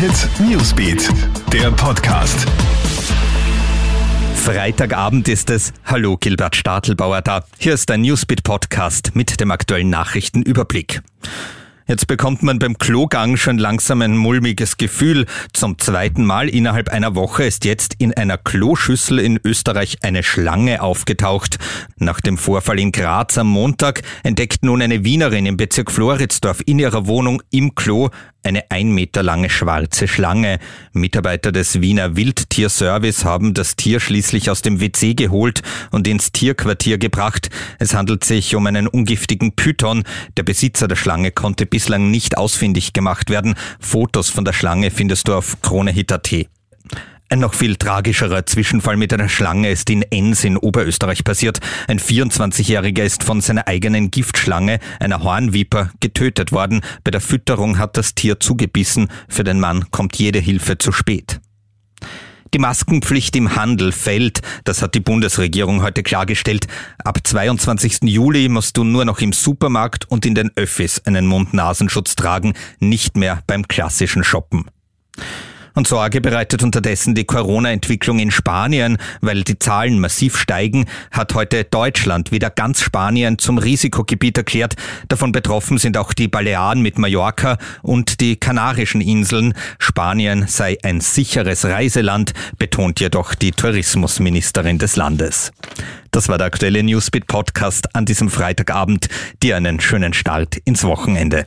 Hit Newsbeat, der Podcast. Freitagabend ist es. Hallo, Gilbert Stadelbauer da. Hier ist ein Newsbeat Podcast mit dem aktuellen Nachrichtenüberblick. Jetzt bekommt man beim Klogang schon langsam ein mulmiges Gefühl. Zum zweiten Mal innerhalb einer Woche ist jetzt in einer Kloschüssel in Österreich eine Schlange aufgetaucht. Nach dem Vorfall in Graz am Montag entdeckt nun eine Wienerin im Bezirk Floridsdorf in ihrer Wohnung im Klo eine ein Meter lange schwarze Schlange. Mitarbeiter des Wiener Wildtierservice haben das Tier schließlich aus dem WC geholt und ins Tierquartier gebracht. Es handelt sich um einen ungiftigen Python. Der Besitzer der Schlange konnte bislang nicht ausfindig gemacht werden. Fotos von der Schlange findest du auf KroneHit.at. Ein noch viel tragischerer Zwischenfall mit einer Schlange ist in Enns in Oberösterreich passiert. Ein 24-Jähriger ist von seiner eigenen Giftschlange, einer Hornviper, getötet worden. Bei der Fütterung hat das Tier zugebissen. Für den Mann kommt jede Hilfe zu spät. Die Maskenpflicht im Handel fällt, das hat die Bundesregierung heute klargestellt. Ab 22. Juli musst du nur noch im Supermarkt und in den Öffis einen Mund-Nasenschutz tragen, nicht mehr beim klassischen Shoppen. Und Sorge bereitet unterdessen die Corona-Entwicklung in Spanien, weil die Zahlen massiv steigen, hat heute Deutschland wieder ganz Spanien zum Risikogebiet erklärt. Davon betroffen sind auch die Balearen mit Mallorca und die Kanarischen Inseln. Spanien sei ein sicheres Reiseland, betont jedoch die Tourismusministerin des Landes. Das war der aktuelle Newsbeat Podcast an diesem Freitagabend. Dir einen schönen Start ins Wochenende.